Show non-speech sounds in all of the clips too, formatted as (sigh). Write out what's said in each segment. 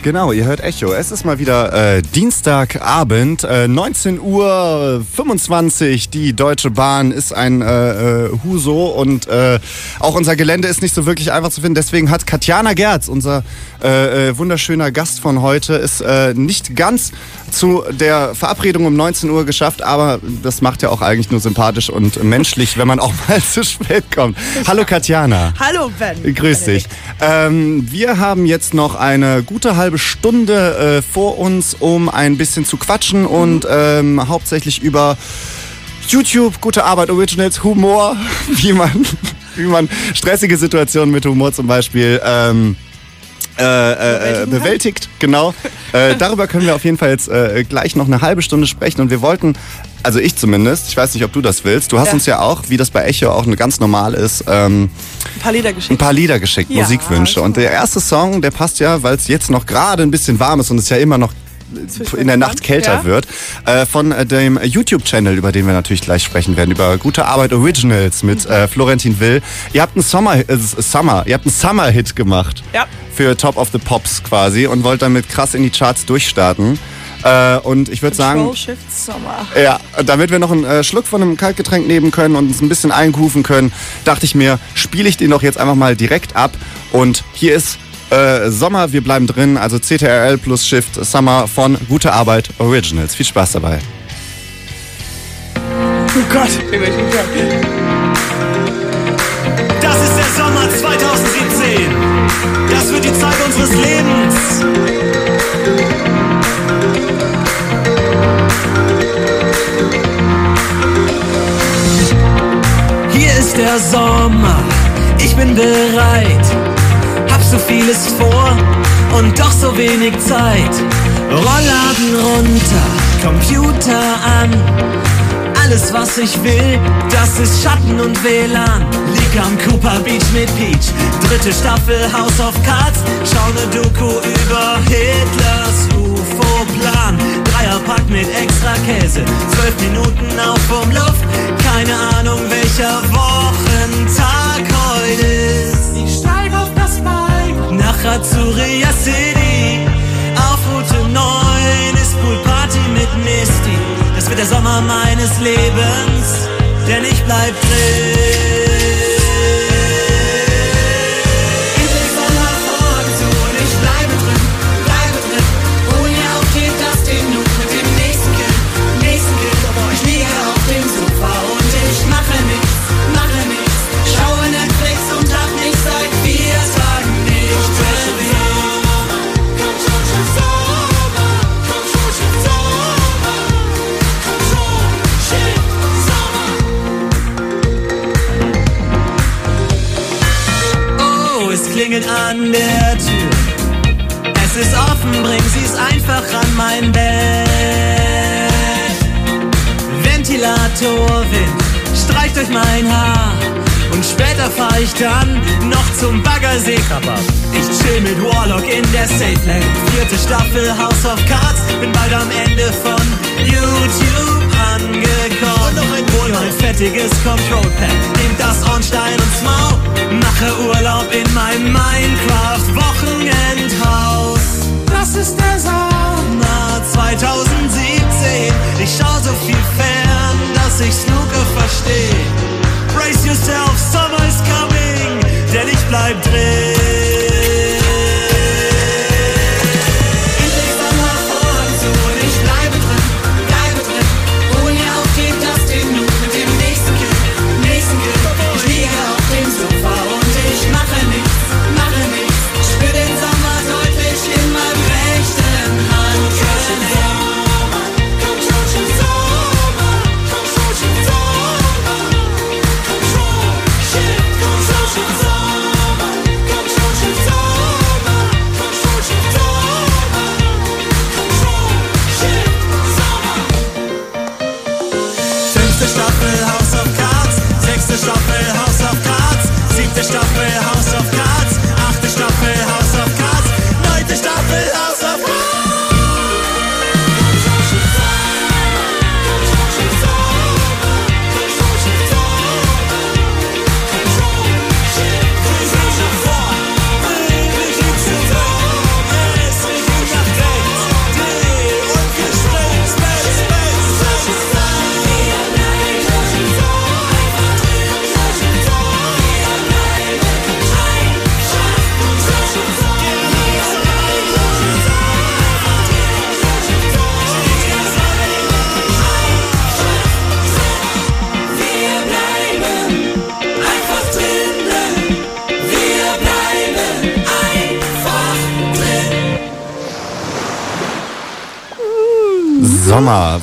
Genau, ihr hört Echo. Es ist mal wieder äh, Dienstagabend, äh, 19 Uhr 25. Die Deutsche Bahn ist ein äh, äh, Huso und äh, auch unser Gelände ist nicht so wirklich einfach zu finden. Deswegen hat Katjana Gerz, unser äh, äh, wunderschöner Gast von heute, es äh, nicht ganz zu der Verabredung um 19 Uhr geschafft, aber das macht ja auch eigentlich nur sympathisch und menschlich, wenn man auch (laughs) mal zu spät kommt. Hallo Katjana. Hallo Ben. Grüß dich. Ähm, wir haben jetzt noch eine gute halbe Stunde äh, vor uns, um ein bisschen zu quatschen und ähm, hauptsächlich über YouTube, gute Arbeit, Originals, Humor, (laughs) wie man, wie man stressige Situationen mit Humor zum Beispiel ähm, äh, äh, äh, bewältigt, genau. äh, darüber können wir auf jeden Fall jetzt gleich noch eine halbe Stunde sprechen und wir wollten, also ich zumindest, ich weiß nicht, ob du das willst, du hast Ja. uns ja auch, wie das bei Echo auch ganz normal ist, ähm, Ein paar Lieder ein geschickt. paar Lieder geschickt, Ja, Musikwünsche. Und der erste Song, der passt ja, weil es jetzt noch gerade ein bisschen warm ist und es ja immer noch in der Nacht kälter Ja. wird, äh, von äh, dem YouTube-Channel, über den wir natürlich gleich sprechen werden, über gute Arbeit Originals mit äh, Florentin Will. Ihr habt einen Sommer, äh, Summer, ihr habt einen Summer-Hit gemacht Ja. für Top of the Pops quasi und wollt damit krass in die Charts durchstarten. Äh, und ich würde sagen, ja, damit wir noch einen äh, Schluck von einem Kaltgetränk nehmen können und uns ein bisschen einkufen können, dachte ich mir, spiele ich den doch jetzt einfach mal direkt ab. Und hier ist äh, Sommer, wir bleiben drin, also CTRL plus Shift Summer von Gute Arbeit Originals. Viel Spaß dabei. Oh Gott. Das ist der Sommer 2017. Das wird die Zeit unseres Lebens. Hier ist der Sommer. Ich bin bereit. So vieles vor und doch so wenig Zeit. Rollladen runter, Computer an. Alles was ich will, das ist Schatten und WLAN. Lieg am Cooper Beach mit Peach. Dritte Staffel House of Cards. Schau ne Doku über Hitlers UFO-Plan. Dreierpack mit extra Käse. Zwölf Minuten auf vom Luft. Keine Ahnung welcher Wochentag Bike. Nach Azuria City. Auf Route 9 ist Poolparty mit Misty. Das wird der Sommer meines Lebens, denn ich bleib drin. Ventilatorwind streicht durch mein Haar. Und später fahr ich dann noch zum Baggersee Kappa. Ich chill mit Warlock in der Safe Lane. Vierte Staffel House of Cards. Bin bald am Ende von YouTube angekommen. Hol mein fettiges Control Pad. Nehm das Ornstein und Smau. Mache Urlaub in meinem Minecraft Wochenendhaus. Das ist der Sommer 2017. Ich schau so viel fern, dass ich Snooker verstehe. Brace yourself, summer is coming, denn ich bleib drin.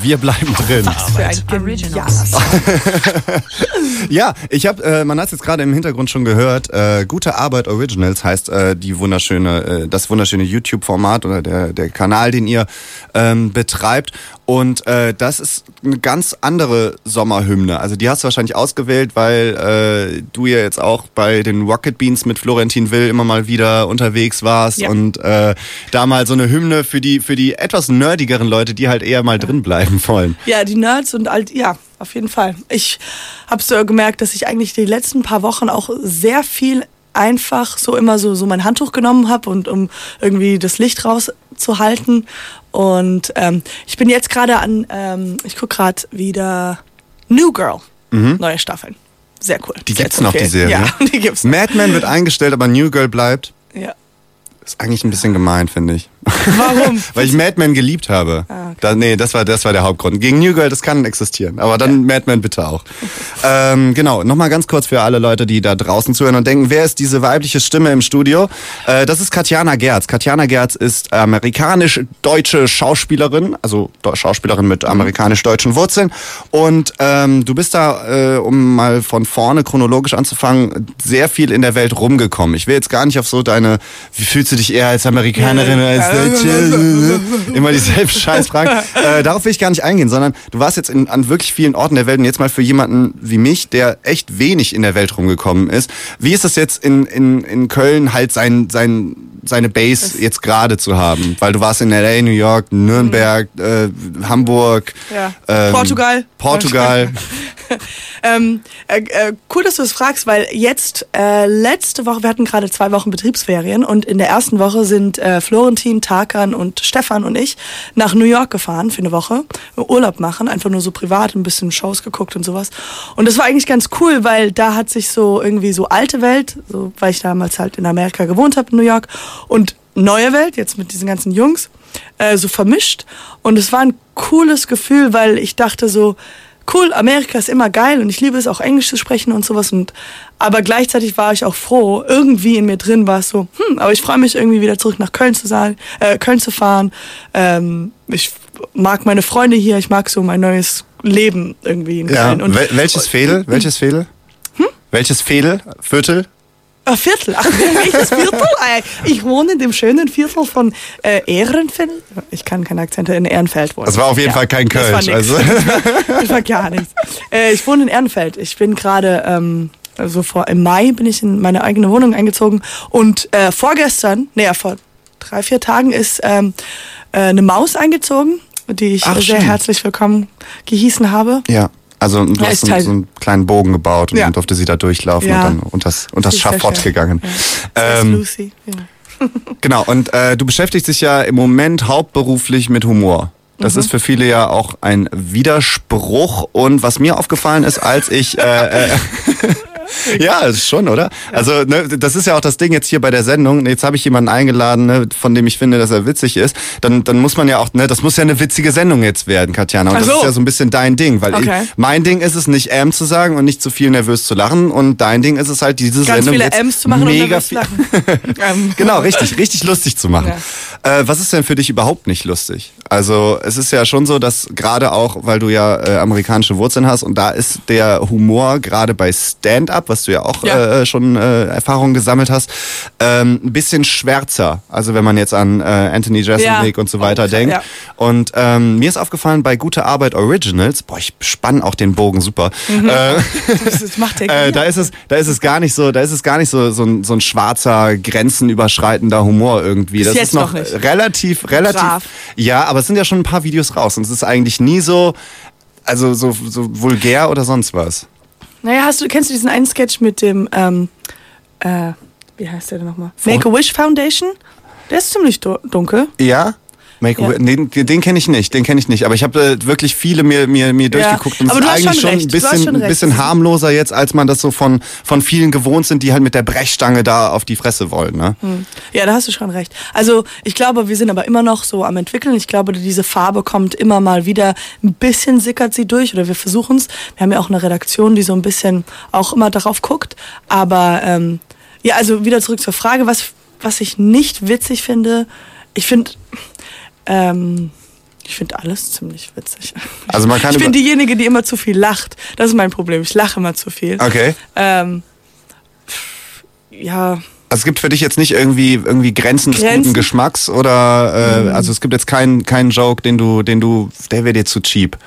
Wir bleiben drin. Für ein geniales. (laughs) Ja, ich habe, äh, man hat es jetzt gerade im Hintergrund schon gehört. Äh, Gute Arbeit Originals heißt äh, die wunderschöne, äh, das wunderschöne YouTube-Format oder der der Kanal, den ihr ähm, betreibt. Und äh, das ist eine ganz andere Sommerhymne. Also die hast du wahrscheinlich ausgewählt, weil äh, du ja jetzt auch bei den Rocket Beans mit Florentin Will immer mal wieder unterwegs warst Ja. und äh, da mal so eine Hymne für die für die etwas nerdigeren Leute, die halt eher mal drin bleiben wollen. Ja, die Nerds und alt, ja, auf jeden Fall. Ich habe so gemerkt, dass ich eigentlich die letzten paar Wochen auch sehr viel einfach so immer so, so mein Handtuch genommen habe und um irgendwie das Licht rauszuhalten. Und ähm, ich bin jetzt gerade an, ähm, ich gucke gerade wieder New Girl, neue Staffeln. Sehr cool. Mhm. (laughs) Die gibt's noch, die. Serie. Ja, die gibt's noch. Mad Men wird eingestellt, aber New Girl bleibt. Ja. Ist eigentlich ein bisschen gemein, finde ich. Warum? (laughs) Weil ich Mad Men geliebt habe. Ah, okay. da, nee, das war, das war der Hauptgrund. Gegen New Girl, das kann existieren. Aber dann Mad Men bitte auch. ähm, genau, nochmal ganz kurz für alle Leute, die da draußen zuhören und denken, wer ist diese weibliche Stimme im Studio? Äh, das ist Katjana Gerz. Katjana Gerz ist amerikanisch-deutsche Schauspielerin, also Schauspielerin mit amerikanisch-deutschen Wurzeln. Und ähm, du bist da, äh, um mal von vorne chronologisch anzufangen, sehr viel in der Welt rumgekommen. Ich will jetzt gar nicht auf so deine, wie fühlst du dich eher als Amerikanerin oder als? Immer dieselben Scheißfragen. (laughs) Äh, darauf will ich gar nicht eingehen, sondern du warst jetzt in, an wirklich vielen Orten der Welt und jetzt mal für jemanden wie mich, der echt wenig in der Welt rumgekommen ist. Wie ist es jetzt in, in, in Köln halt sein, sein, seine Base jetzt gerade zu haben? Weil du warst in LA, New York, Nürnberg, äh, Hamburg, Ja. ähm, Portugal. Portugal. (laughs) Ähm, äh, äh, cool, dass du das fragst, weil jetzt, äh, letzte Woche, wir hatten gerade zwei Wochen Betriebsferien und in der ersten Woche sind äh, Florentin, Tarkan und Stefan und ich nach New York gefahren für eine Woche, Urlaub machen, einfach nur so privat, ein bisschen Shows geguckt und sowas. Und das war eigentlich ganz cool, weil da hat sich so irgendwie so alte Welt, so, weil ich damals halt in Amerika gewohnt habe, in New York, und neue Welt, jetzt mit diesen ganzen Jungs, äh, so vermischt. Und es war ein cooles Gefühl, weil ich dachte so, cool, Amerika ist immer geil und ich liebe es auch Englisch zu sprechen und sowas. Und, aber gleichzeitig war ich auch froh, irgendwie in mir drin war es so, hm, aber ich freue mich irgendwie wieder zurück nach Köln zu sein, äh, Köln zu fahren. Ähm, ich mag meine Freunde hier, ich mag so mein neues Leben irgendwie in Ja. Köln. Und, Wel welches Fädel? Welches Fädel? Welches Fädel? Viertel? Äh, Viertel. Ach, welches Viertel? Äh, Ich wohne in dem schönen Viertel von äh, Ehrenfeld. Ich kann keine Akzente in Ehrenfeld wohnen. Das war auf jeden Fall kein das war Kölsch. nix. Also. (laughs) Das war gar nichts. Äh, ich wohne in Ehrenfeld. Ich bin gerade, ähm, also vor im Mai bin ich in meine eigene Wohnung eingezogen und äh, vorgestern, nee, vor drei, vier Tagen ist ähm, äh, eine Maus eingezogen, die ich Ach, sehr stimmt. herzlich willkommen gehießen habe. Ja. Also du Ja, hast so, so einen kleinen Bogen gebaut und Ja. dann durfte sie da durchlaufen Ja. und dann unters, sehr Schafott gegangen. Ja. Das Ähm, Lucy. Ja. (laughs) Genau, und äh, du beschäftigst dich ja im Moment hauptberuflich mit Humor. Das Mhm. ist für viele ja auch ein Widerspruch. Und was mir aufgefallen ist, als ich... Äh, äh, (laughs) ja, ist schon, oder? Also, ne, das ist ja auch das Ding jetzt hier bei der Sendung. Jetzt habe ich jemanden eingeladen, ne, von dem ich finde, dass er witzig ist. Dann, dann muss man ja auch, ne, das muss ja eine witzige Sendung jetzt werden, Katjana. Und Ach das so. ist ja so ein bisschen dein Ding. Weil Okay. ich, mein Ding ist es nicht M zu sagen und nicht zu viel nervös zu lachen. Und dein Ding ist es halt, diese Ganz Sendung viele jetzt M's zu machen und mega viel, lachen. (laughs) Ähm, Genau, richtig, richtig lustig zu machen. Äh, was ist denn für dich überhaupt nicht lustig? Also es ist ja schon so, dass gerade auch, weil du ja äh, amerikanische Wurzeln hast und da ist der Humor gerade bei Stand-up, was du ja auch Ja. Äh, schon äh, Erfahrungen gesammelt hast, ähm, ein bisschen schwärzer. Also wenn man jetzt an äh, Anthony Jeselnik Ja. und so weiter Oh, denkt. ja. Und ähm, mir ist aufgefallen bei Gute Arbeit Originals, boah, ich spann auch den Bogen super. Äh, (laughs) das, das macht der (laughs) äh, da ist es, da ist es gar nicht so, da ist es gar nicht so, so ein, so ein schwarzer, grenzenüberschreitender Humor irgendwie. Bis das ist noch noch relativ, relativ. Brav. Ja, aber es sind ja schon ein paar Videos raus und es ist eigentlich nie so, also so, so vulgär oder sonst was. Naja, hast du, kennst du diesen einen Sketch mit dem, ähm, äh, wie heißt der denn nochmal? Make-A-Wish Foundation? Der ist ziemlich du dunkel. Ja? Make Ja. den, den kenne ich nicht, den kenne ich nicht. Aber ich habe äh, wirklich viele mir, mir, mir durchgeguckt und es aber ist du hast eigentlich schon schon ein bisschen, schon bisschen harmloser jetzt, als man das so von, von vielen gewohnt sind, die halt mit der Brechstange da auf die Fresse wollen. Ne? Ja, da hast du schon recht. Also ich glaube, wir sind aber immer noch so am entwickeln. Ich glaube, diese Farbe kommt immer mal wieder, ein bisschen sickert sie durch oder wir versuchen es. Wir haben ja auch eine Redaktion, die so ein bisschen auch immer darauf guckt. Aber ähm, ja, also wieder zurück zur Frage, was, was ich nicht witzig finde. Ich finde, ähm, Ich finde alles ziemlich witzig. Also man kann ich bin diejenige, die immer zu viel lacht. Das ist mein Problem. Ich lache immer zu viel. Okay. Ähm, ja, Also es gibt für dich jetzt nicht irgendwie irgendwie Grenzen, des Grenzen? Mhm. guten Geschmacks oder äh, also es gibt jetzt keinen keinen Joke, den du den du der wäre dir zu cheap.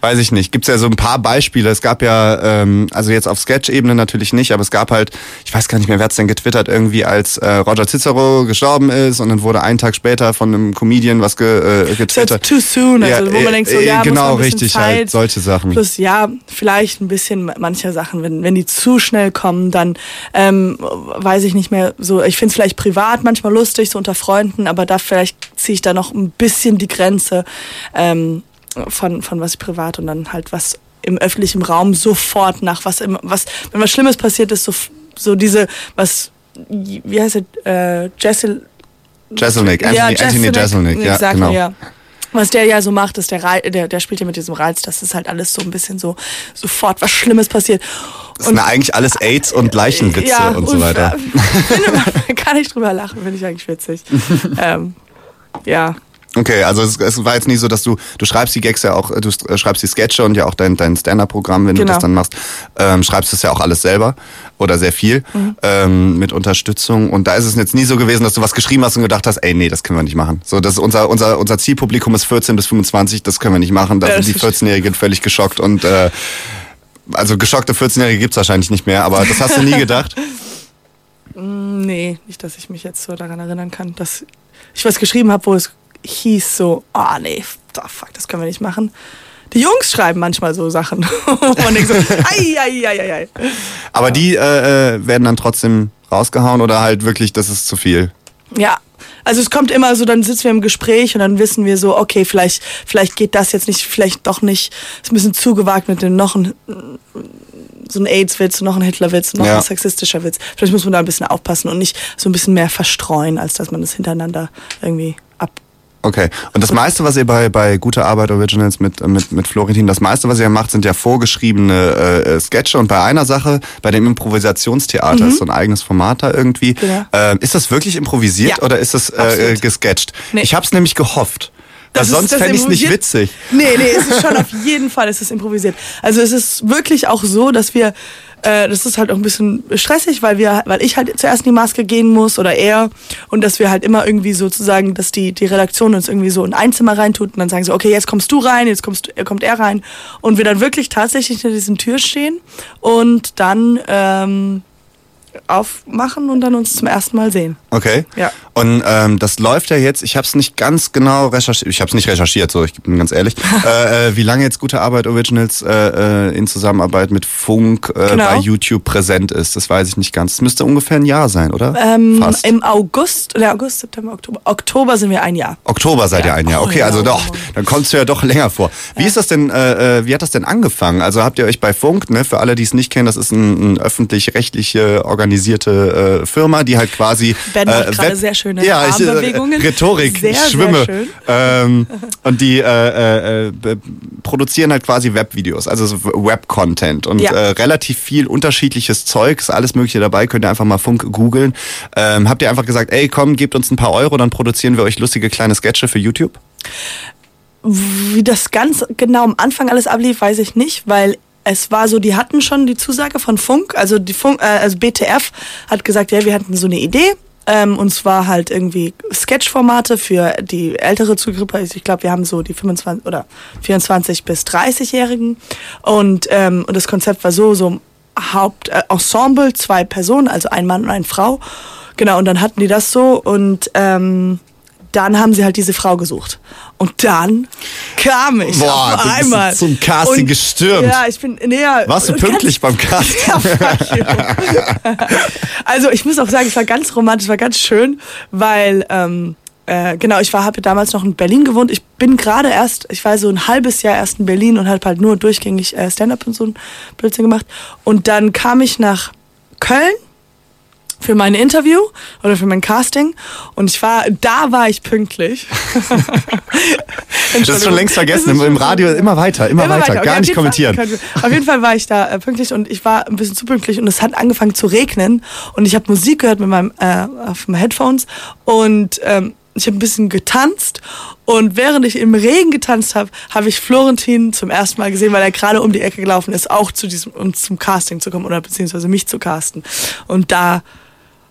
Weiß ich nicht. Gibt's ja so ein paar Beispiele. Es gab ja, ähm, also jetzt auf Sketch-Ebene natürlich nicht, aber es gab halt, ich weiß gar nicht mehr, wer hat's denn getwittert, irgendwie als äh, Roger Cicero gestorben ist und dann wurde einen Tag später von einem Comedian was ge, äh, getwittert. too soon. Also, Ja, wo man äh, denkt, so, äh, ja, genau, richtig, Zeit. halt, solche Sachen. Plus, ja, vielleicht ein bisschen mancher Sachen, wenn, wenn die zu schnell kommen, dann ähm, weiß ich nicht mehr so. Ich finde es vielleicht privat manchmal lustig, so unter Freunden, aber da vielleicht ziehe ich da noch ein bisschen die Grenze ähm, von, von was privat und dann halt was im öffentlichen Raum sofort nach was im, was wenn was Schlimmes passiert ist so so diese was wie heißt er äh, Jesse Jeselnik, Anthony, Anthony Jeselnik, ja, Exactly, genau. ja. Was der ja so macht, ist der, der, der spielt ja mit diesem Reiz, dass es halt alles so ein bisschen so sofort was Schlimmes passiert. Das sind eigentlich alles AIDS und Leichenwitze und so weiter. (laughs) Finde, kann ich drüber lachen, finde ich eigentlich witzig. (laughs) ähm, ja. Okay, also es, es war jetzt nicht so, dass du, du schreibst die Gags ja auch, du st- schreibst die Sketche und ja auch dein, dein Stand-Up-Programm, wenn du Genau. das dann machst, ähm, schreibst es ja auch alles selber oder sehr viel Mhm. ähm, mit Unterstützung. Und da ist es jetzt nie so gewesen, dass du was geschrieben hast und gedacht hast, ey, nee, das können wir nicht machen. So, das ist unser, unser, unser Zielpublikum ist 14 bis 25, das können wir nicht machen. Da Ja, sind das die 14-Jährigen völlig geschockt und äh, also geschockte 14-Jährige gibt's wahrscheinlich nicht mehr, aber das hast du nie gedacht. (laughs) Nee, nicht, dass ich mich jetzt so daran erinnern kann, dass ich was geschrieben habe, wo es hieß so, ah nee, oh, fuck, das können wir nicht machen. Die Jungs schreiben manchmal so Sachen. (laughs) man denkt so, ei, ei, ei, ei. Aber die äh, äh, werden dann trotzdem rausgehauen oder halt wirklich, das ist zu viel. Ja, also es kommt immer so, dann sitzen wir im Gespräch und dann wissen wir so, okay, vielleicht, vielleicht geht das jetzt nicht, vielleicht doch nicht. Ist ein bisschen zu gewagt mit dem noch ein, so ein AIDS-Witz, noch ein Hitler-Witz, noch Ja. ein sexistischer Witz. Vielleicht muss man da ein bisschen aufpassen und nicht so ein bisschen mehr verstreuen, als dass man das hintereinander irgendwie. Okay. Und das meiste, was ihr bei, bei Gute Arbeit Originals mit, mit, mit Florentin, das meiste, was ihr macht, sind ja vorgeschriebene äh, Sketche. Und bei einer Sache, bei dem Improvisationstheater, ist so ein eigenes Format da irgendwie. Mhm. Genau. Ähm, ist das wirklich improvisiert Ja, oder ist das äh, absolut. gesketcht? Nee. Ich hab's nämlich gehofft. Das ist- sonst fände ich es nicht witzig. Nee, nee, es (laughs) ist schon auf jeden Fall, es ist improvisiert. Also es ist wirklich auch so, dass wir, äh, das ist halt auch ein bisschen stressig, weil wir, weil ich halt zuerst in die Maske gehen muss oder er und dass wir halt immer irgendwie sozusagen, dass die, die Redaktion uns irgendwie so in ein Zimmer reintut und dann sagen so, okay, jetzt kommst du rein, jetzt kommst, du- kommt er rein und wir dann wirklich tatsächlich hinter diesen Tür stehen und dann ähm, aufmachen und dann uns zum ersten Mal sehen. Okay. Ja. Und ähm, das läuft ja jetzt, ich habe es nicht ganz genau recherchiert, ich habe es nicht recherchiert, so ich bin ganz ehrlich, (laughs) äh, äh, wie lange jetzt Gute Arbeit Originals äh, äh, in Zusammenarbeit mit Funk äh, Genau. bei YouTube präsent ist. Das weiß ich nicht ganz. Es müsste ungefähr ein Jahr sein, oder? Ähm, Fast. Im August, oder August, September, Oktober, Oktober sind wir ein Jahr. Oktober seid ihr Ja. ein Jahr. Oh, Okay, ja. also doch, dann kommst du ja doch länger vor. Wie ist das denn, äh, äh, wie hat das denn angefangen? Also habt ihr euch bei Funk, ne, für alle, die es nicht kennen, das ist ein, ein öffentlich-rechtliche organisierte äh, Firma, die halt quasi Ben äh, gerade Web- sehr schöne ja, ich, äh, Armbewegungen. Rhetorik, Sehr, ich sehr schwimme. schön. Ähm, (laughs) und die äh, äh, be- produzieren halt quasi Webvideos, also so Web-Content und Ja. äh, relativ viel unterschiedliches Zeug, ist alles mögliche dabei, könnt ihr einfach mal Funk googeln. Ähm, habt ihr einfach gesagt, ey komm, gebt uns ein paar Euro, dann produzieren wir euch lustige kleine Sketche für YouTube? Wie das ganz genau am Anfang alles ablief, weiß ich nicht, weil es war so, die hatten schon die Zusage von Funk, also die Funk, äh, also BTF hat gesagt, ja, wir hatten so eine Idee. Ähm, und zwar halt irgendwie Sketch-Formate für die ältere Zielgruppe. Also Ich glaube, wir haben so die 25 oder 24 bis 30-Jährigen. Und, ähm, und das Konzept war so, so Hauptensemble, äh, zwei Personen, also ein Mann und eine Frau. Genau, und dann hatten die das so und ähm, dann haben sie halt diese Frau gesucht. Und dann kam ich Boah, auf einmal. zum Casting Und- gestürmt. Ja, ich bin näher. Warst du pünktlich beim Casting? (laughs) Ja, also ich muss auch sagen, es war ganz romantisch, war ganz schön, weil ähm, äh, genau, ich war habe damals noch in Berlin gewohnt. Ich bin gerade erst, ich war so ein halbes Jahr erst in Berlin und habe halt nur durchgängig äh, Stand-up und so ein Blödsinn gemacht. Und dann kam ich nach Köln für mein Interview oder für mein Casting und ich war, da war ich pünktlich. (laughs) Das ist schon längst vergessen. Im, im Radio immer weiter, immer, weiter, Okay, gar nicht kommentieren. Fall, auf jeden Fall war ich da äh, pünktlich und ich war ein bisschen zu pünktlich und es hat angefangen zu regnen und ich habe Musik gehört mit meinem äh, auf meinen Headphones und ähm, Ich habe ein bisschen getanzt und während ich im Regen getanzt habe, habe ich Florentin zum ersten Mal gesehen, weil er gerade um die Ecke gelaufen ist, auch zu diesem, um zum Casting zu kommen oder beziehungsweise mich zu casten. Und da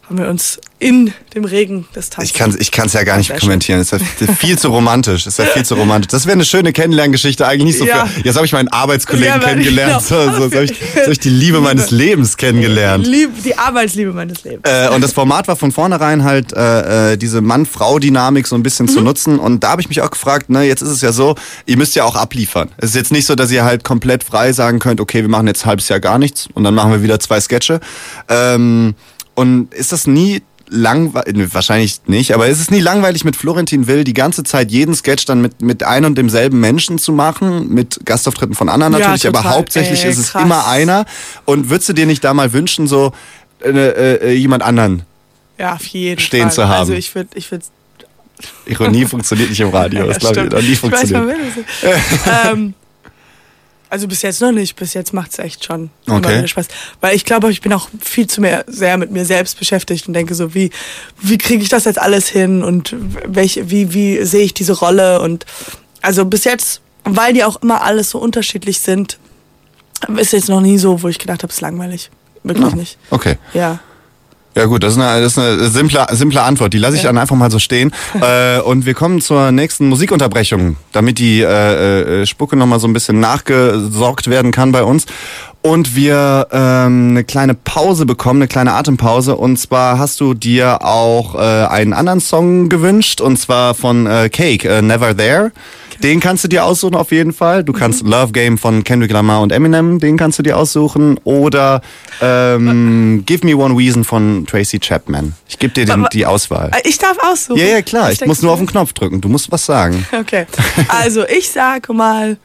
haben wir uns in dem Regen des Tanzes. Ich kann es ich kann's ja gar nicht kommentieren. Das ist ja viel zu romantisch. Das ist ja viel zu romantisch. Das wäre eine schöne Kennenlerngeschichte eigentlich nicht so Ja. für. Jetzt habe ich meinen Arbeitskollegen Ja, kennengelernt. (laughs) genau. So, so, jetzt habe ich, jetzt hab ich die Liebe meines Lebens kennengelernt. Lieb, die Arbeitsliebe meines Lebens. Äh, und das Format war von vornherein halt äh, äh, diese Mann-Frau-Dynamik so ein bisschen Mhm. zu nutzen. Und da habe ich mich auch gefragt, ne, jetzt ist es ja so, ihr müsst ja auch abliefern. Es ist jetzt nicht so, dass ihr halt komplett frei sagen könnt, okay, wir machen jetzt ein halbes Jahr gar nichts und dann machen wir wieder zwei Sketche. Ähm, und ist das nie langweilig, wahrscheinlich nicht, aber ist es nie langweilig mit Florentin Will die ganze Zeit jeden Sketch dann mit, mit ein und demselben Menschen zu machen, mit Gastauftritten von anderen Ja, natürlich, aber total. hauptsächlich Ey, ist es immer einer. Und würdest du dir nicht da mal wünschen, so äh, äh, jemand anderen? Ja, auf jeden stehen Fall. zu haben. Also ich würde, ich würde Ironie funktioniert nicht im Radio, (laughs) das glaube ich, stimmt. noch nie Ich weiß, funktioniert. man will das. ähm, also bis jetzt noch nicht. Bis jetzt macht es echt schon immer Okay. wieder Spaß. Weil ich glaube, ich bin auch viel zu mehr sehr mit mir selbst beschäftigt und denke so, wie, wie kriege ich das jetzt alles hin und welche, wie, wie sehe ich diese Rolle und also bis jetzt, weil die auch immer alles so unterschiedlich sind, ist jetzt noch nie so, wo ich gedacht habe, es ist langweilig. Wirklich nicht. Okay. Ja. Ja gut, das ist eine, das ist eine simple, simple Antwort. Die lasse ich dann einfach mal so stehen. (laughs) äh, und wir kommen zur nächsten Musikunterbrechung, damit die äh, äh, Spucke nochmal so ein bisschen nachgesorgt werden kann bei uns. Und wir ähm, eine kleine Pause bekommen, eine kleine Atempause. Und zwar hast du dir auch äh, einen anderen Song gewünscht, und zwar von äh, Cake, äh, Never There. Den kannst du dir aussuchen auf jeden Fall. Du kannst Love Game von Kendrick Lamar und Eminem, den kannst du dir aussuchen. Oder ähm, Give Me One Reason von Tracy Chapman. Ich gebe dir den, die Auswahl. Äh, Ich darf aussuchen. Ja, ja, klar. Ich denkst muss nur auf den Knopf drücken. Du musst was sagen. Okay. (laughs) Also ich sage mal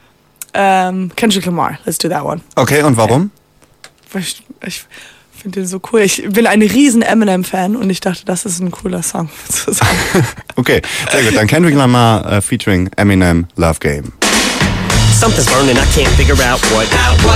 ähm, Kendrick Lamar. Let's do that one. Okay, und warum? Ich, ich finde den so cool. Ich bin ein riesen Eminem-Fan und ich dachte, das ist ein cooler Song (laughs) zu sagen. (laughs) Okay, sehr gut. Dann Kendrick Lamar äh, featuring Eminem, Love Game. Something's burning, I can't figure out what.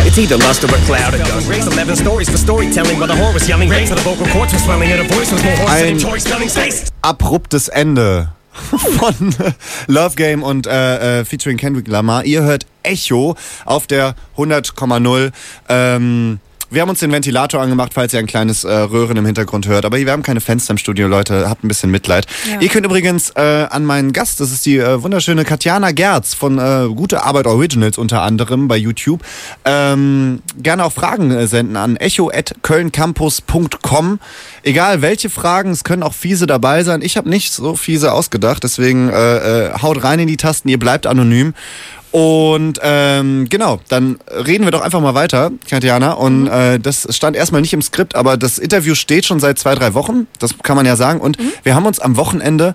It's either lust or a cloud of dust. Raised 11 stories for storytelling, while the whore was yelling. Raised the vocal cords were swelling, and her voice was more hoarse than Troy Spelling's face. abruptes Ende (laughs) von äh, Love Game und äh, äh, featuring Kendrick Lamar. Ihr hört Echo auf der 100,0. Ähm, wir haben uns den Ventilator angemacht, falls ihr ein kleines äh, Röhren im Hintergrund hört. Aber wir haben keine Fenster im Studio, Leute. Habt ein bisschen Mitleid. Ja. Ihr könnt übrigens äh, an meinen Gast, das ist die äh, wunderschöne Katjana Gerz von äh, Gute Arbeit Originals unter anderem bei YouTube, ähm, gerne auch Fragen äh, senden an echo.kölncampus.com. Egal welche Fragen, es können auch fiese dabei sein. Ich habe nicht so fiese ausgedacht, deswegen äh, äh, haut rein in die Tasten, ihr bleibt anonym. Und ähm, genau, dann reden wir doch einfach mal weiter, Katjana. Und äh, das stand erstmal nicht im Skript, aber das Interview steht schon seit zwei, drei Wochen. Das kann man ja sagen. Und wir haben uns am Wochenende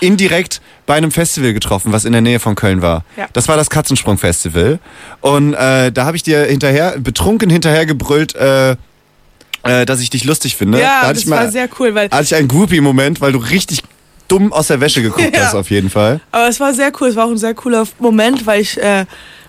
indirekt bei einem Festival getroffen, was in der Nähe von Köln war. Ja. Das war das Katzensprung-Festival. Und äh, da habe ich dir hinterher, betrunken hinterher gebrüllt, äh, äh, dass ich dich lustig finde. Ja, da das mal, war sehr cool, weil hatte ich einen Groupie-Moment, weil du richtig dumm aus der Wäsche geguckt (laughs) Ja. hast, auf jeden Fall. Aber es war sehr cool. Es war auch ein sehr cooler Moment, weil ich, äh,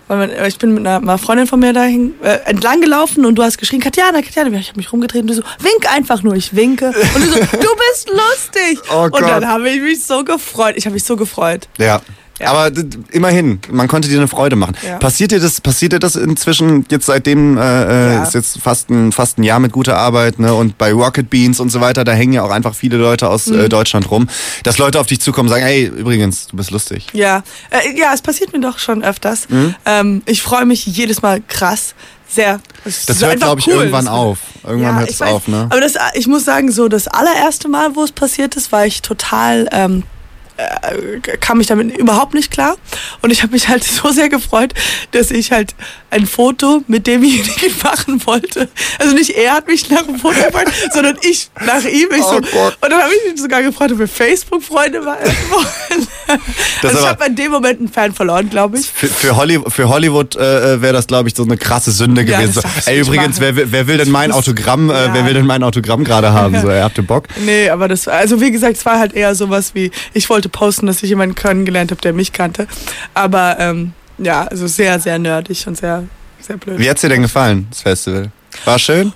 weil man, ich bin mit einer, Freundin von mir dahin äh, entlang gelaufen und du hast geschrien, Katjana, Katjana. Ich habe mich rumgedreht und du so, wink einfach nur. Ich winke. Und du so, du bist lustig. (laughs) Oh und dann habe ich mich so gefreut. Ich habe mich so gefreut. Ja. Ja. Aber immerhin, man konnte dir eine Freude machen. Ja. Passiert dir das, passiert dir das inzwischen jetzt seitdem äh, äh, Ja. ist jetzt fast ein fast ein Jahr mit guter Arbeit, ne? Und bei Rocket Beans und so weiter, da hängen ja auch einfach viele Leute aus Mhm. äh, Deutschland rum, dass Leute auf dich zukommen und sagen, hey, übrigens, du bist lustig. Ja, äh, ja, es passiert mir doch schon öfters. Mhm. Ähm, ich freue mich jedes Mal krass. Sehr. Das ist hört, glaube ich, cool. irgendwann Das- auf. Irgendwann Ja, hört es auf, ne? Aber das, ich muss sagen, so das allererste Mal, wo es passiert ist, war ich total, ähm, äh, kam ich damit überhaupt nicht klar. Und ich habe mich halt (laughs) so sehr gefreut, dass ich halt ein Foto mit demjenigen (laughs) machen wollte. Also nicht er hat mich nach dem Foto gefragt, (laughs) sondern ich nach ihm. Ich so, Oh Gott. und dann habe ich mich sogar gefreut, ob wir Facebook-Freunde waren. (laughs) Das also ich habe in dem Moment einen Fan verloren, glaube ich. Für, für Hollywood, für Hollywood äh, wäre das, glaube ich, so eine krasse Sünde Ja, gewesen. So, ey, übrigens, wer, will- wer will denn mein Autogramm, äh, ja. wer will denn mein Autogramm gerade haben? So, er ihr Bock? Nee, aber das war, also wie gesagt, es war halt eher sowas wie, ich wollte posten, dass ich jemanden kennengelernt habe, der mich kannte. Aber ähm, ja, also sehr, sehr nerdig und sehr, sehr blöd. Wie hat's dir denn gefallen, das Festival? War schön?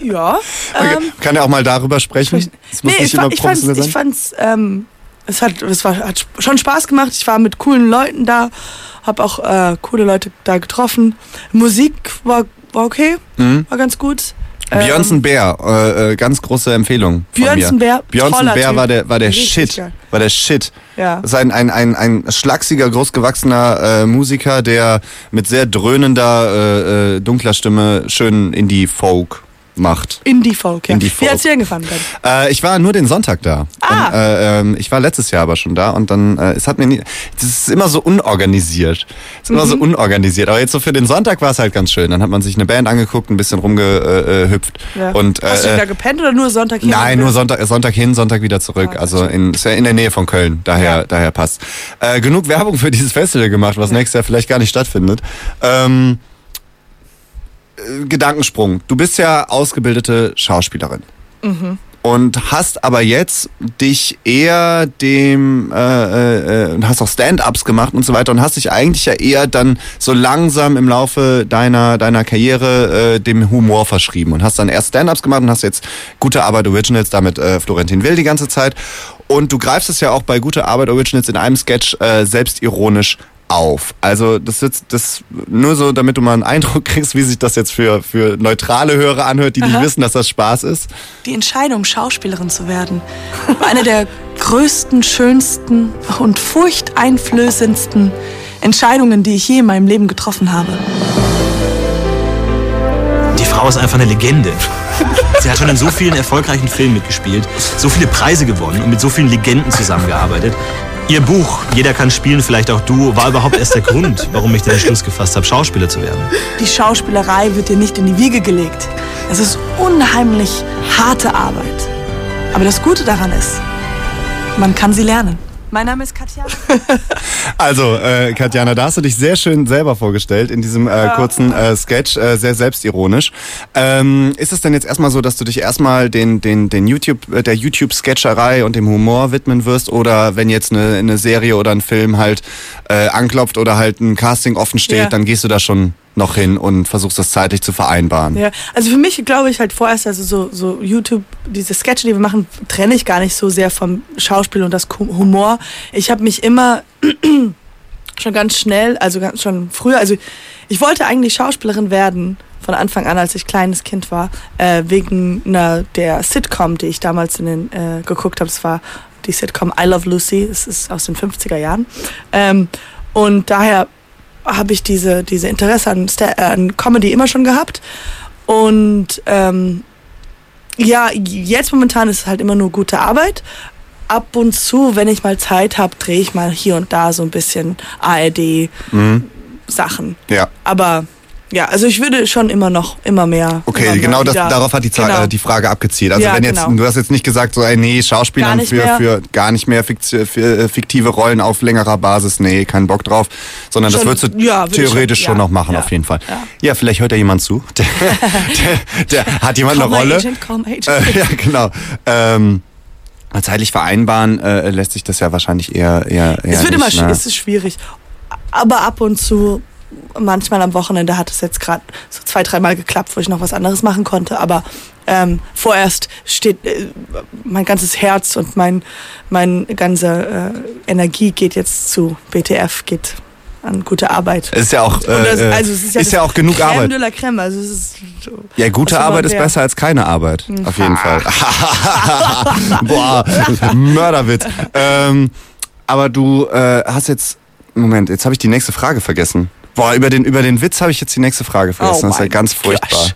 Ja. Okay. Ähm, Kann ja auch mal darüber sprechen. Es muss nee, nicht ich, immer ich fand's, sein. ich fand's ähm, es hat, es war, hat schon Spaß gemacht. Ich war mit coolen Leuten da, habe auch äh, coole Leute da getroffen. Musik war, war okay, Mhm. war ganz gut. Björnsen Bär, äh, äh, ganz große Empfehlung. Björnsen. Bär, Björnsen Bär war der, war der Richtig Shit. geil. War der Shit. Ja. Das ist ein, ein, ein, ein schlachsiger, großgewachsener äh, Musiker, der mit sehr dröhnender, äh, äh, dunkler Stimme schön Indie-Folk macht. Indie-Folk, ja. Indie-Folk. Wie hat's dir gefallen, Ben? Äh, ich war nur den Sonntag da. Ah. Und, äh, ähm, ich war letztes Jahr aber schon da und dann, äh, es hat mir nie, das ist immer so unorganisiert. Es ist immer Mhm. so unorganisiert. Aber jetzt so für den Sonntag war es halt ganz schön. Dann hat man sich eine Band angeguckt, ein bisschen rumgehüpft. Ja. Und, Hast du äh, da gepennt oder nur Sonntag hier? Nein, nur Sonntag, Sonntag hin, Sonntag wieder zurück. Ah, also in, ist ja in der Nähe von Köln, daher, Ja. daher passt. Äh, genug Werbung für dieses Festival gemacht, was nächstes Jahr vielleicht gar nicht stattfindet. Ähm, äh, Gedankensprung. Du bist ja ausgebildete Schauspielerin. Und hast aber jetzt dich eher dem, äh, äh, hast auch Stand-ups gemacht und so weiter und hast dich eigentlich ja eher dann so langsam im Laufe deiner, deiner Karriere äh, dem Humor verschrieben und hast dann erst Stand-ups gemacht und hast jetzt Gute Arbeit Originals damit äh, Florentin Will die ganze Zeit. Und du greifst es ja auch bei Gute Arbeit Originals in einem Sketch äh, selbstironisch auf. Also das ist das nur so, damit du mal einen Eindruck (laughs) kriegst, wie sich das jetzt für, für neutrale Hörer anhört, die nicht wissen, dass das Spaß ist. Die Entscheidung, Schauspielerin zu werden, war eine der größten, schönsten und furchteinflößendsten Entscheidungen, die ich je in meinem Leben getroffen habe. Die Frau ist einfach eine Legende. Sie hat schon in so vielen erfolgreichen Filmen mitgespielt, so viele Preise gewonnen und mit so vielen Legenden zusammengearbeitet. Ihr Buch, Jeder kann spielen, vielleicht auch du, war überhaupt erst der Grund, warum ich den Entschluss gefasst habe, Schauspieler zu werden. Die Schauspielerei wird dir nicht in die Wiege gelegt. Es ist unheimlich harte Arbeit. Aber das Gute daran ist, man kann sie lernen. Mein Name ist Katja. (laughs) Also, äh, Katjana, da hast du dich sehr schön selber vorgestellt in diesem äh, kurzen äh, Sketch, äh, sehr selbstironisch. Ähm, ist es denn jetzt erstmal so, dass du dich erstmal den, den, den YouTube, äh, der YouTube-Sketcherei und dem Humor widmen wirst oder wenn jetzt eine, eine Serie oder ein Film halt äh, anklopft oder halt ein Casting offen steht, Ja. dann gehst du da schon noch hin und versuchst das zeitlich zu vereinbaren. Ja, also für mich glaube ich halt vorerst, also so, so YouTube, diese Sketche, die wir machen, trenne ich gar nicht so sehr vom Schauspiel und das Hu- Humor. Ich habe mich immer (clears throat) schon ganz schnell, also ganz schon früher, also ich wollte eigentlich Schauspielerin werden von Anfang an, als ich kleines Kind war, äh, wegen einer der Sitcom, die ich damals in den äh, geguckt habe. Das war die Sitcom I Love Lucy. Es ist aus den 50er Jahren. Ähm, und daher habe ich diese, diese Interesse an, Sta- äh, an Comedy immer schon gehabt. Und ähm, ja, jetzt momentan ist es halt immer nur gute Arbeit. Ab und zu, wenn ich mal Zeit habe, drehe ich mal hier und da so ein bisschen ARD-Sachen. Ja. Aber ja, also ich würde schon immer noch, immer mehr. Okay, immer genau das, darauf hat die, Za- Genau. äh, die Frage abgezielt. Also Ja, wenn jetzt, genau. du hast jetzt nicht gesagt, so, ey, nee, Schauspielern für, mehr. für gar nicht mehr äh, fiktive Rollen auf längerer Basis, nee, kein Bock drauf, sondern das Schon- würdest du ja, würde ich theoretisch schon, schon, ja, noch machen, auf jeden Fall. ja. Vielleicht hört ja jemand zu. (laughs) Der, der, der, hat jemand eine Rolle. Agent, agent. Äh, ja, genau. Ähm, zeitlich vereinbaren äh, lässt sich das ja wahrscheinlich eher, eher, eher es wird nicht, immer ne? es ist schwierig. Aber ab und zu, manchmal am Wochenende hat es jetzt gerade so zwei, dreimal geklappt, wo ich noch was anderes machen konnte. Aber ähm, vorerst steht äh, mein ganzes Herz und mein, mein ganze äh, Energie geht jetzt zu BTF, geht an gute Arbeit. Es ist ja auch, Und das- äh, also es ist ja, ist ja auch genug Crème Arbeit. de la Crème. Also es ist Ja, gute Arbeit ist besser als keine Arbeit. Auf jeden (laughs) Fall. (laughs) Boah, Mörderwitz. Ähm, aber du äh, hast jetzt. Moment, jetzt habe ich die nächste Frage vergessen. Boah, über den, über den Witz habe ich jetzt die nächste Frage vergessen. Oh das ist ja ganz furchtbar. Gosh.